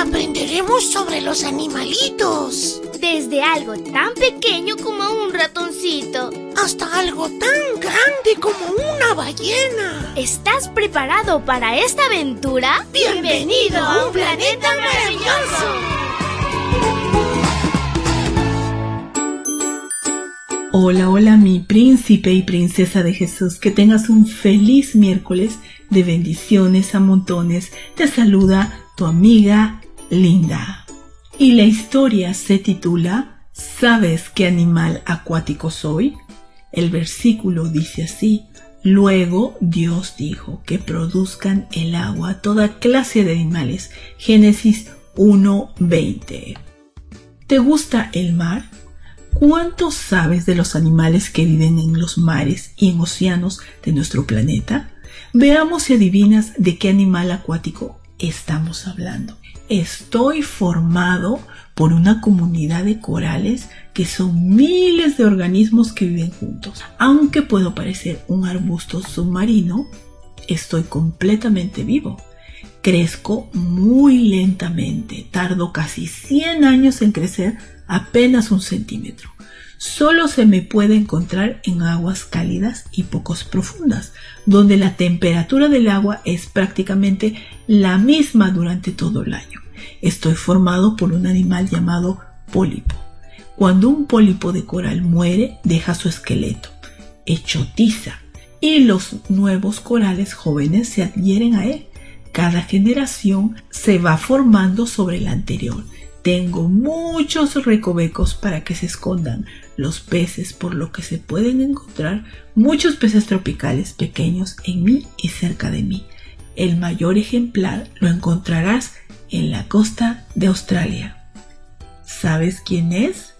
aprenderemos sobre los animalitos. Desde algo tan pequeño como un ratoncito. Hasta algo tan grande como una ballena. ¿Estás preparado para esta aventura? ¡Bienvenido a un planeta maravilloso! Hola, hola mi príncipe y princesa de Jesús, que tengas un feliz miércoles de bendiciones a montones. Te saluda tu amiga Linda. Y la historia se titula ¿Sabes qué animal acuático soy? El versículo dice así, Luego Dios dijo que produzcan el agua toda clase de animales. Génesis 1.20. ¿Te gusta el mar? ¿Cuánto sabes de los animales que viven en los mares y en océanos de nuestro planeta? Veamos si adivinas de qué animal acuático estamos hablando. Estoy formado por una comunidad de corales que son miles de organismos que viven juntos. Aunque puedo parecer un arbusto submarino, estoy completamente vivo. Crezco muy lentamente, tardo casi 100 años en crecer apenas un centímetro. Solo se me puede encontrar en aguas cálidas y pocos profundas, donde la temperatura del agua es prácticamente la misma durante todo el año. Estoy formado por un animal llamado pólipo. Cuando un pólipo de coral muere, deja su esqueleto, hecho tiza, y los nuevos corales jóvenes se adhieren a él. Cada generación se va formando sobre la anterior. Tengo muchos recovecos para que se escondan los peces, por lo que se pueden encontrar muchos peces tropicales pequeños en mí y cerca de mí. El mayor ejemplar lo encontrarás en la costa de Australia. ¿Sabes quién es?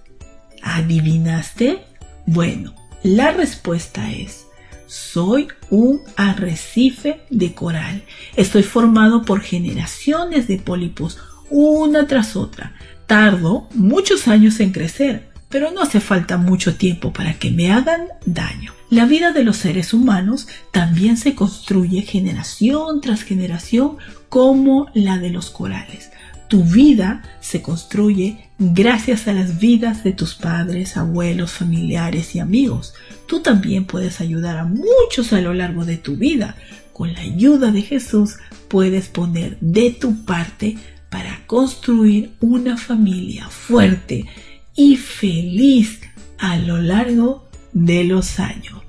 ¿Adivinaste? Bueno, la respuesta es, soy un arrecife de coral. Estoy formado por generaciones de pólipos, una tras otra. Tardo muchos años en crecer, pero no hace falta mucho tiempo para que me hagan daño. La vida de los seres humanos también se construye generación tras generación como la de los corales. Tu vida se construye gracias a las vidas de tus padres, abuelos, familiares y amigos. Tú también puedes ayudar a muchos a lo largo de tu vida. Con la ayuda de Jesús puedes poner de tu parte para construir una familia fuerte y feliz a lo largo de los años.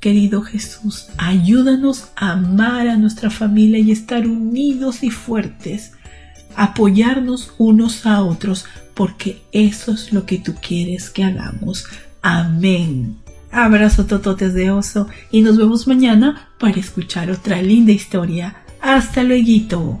Querido Jesús, ayúdanos a amar a nuestra familia y estar unidos y fuertes, apoyarnos unos a otros, porque eso es lo que tú quieres que hagamos. Amén. Abrazo tototes de oso y nos vemos mañana para escuchar otra linda historia. Hasta luego.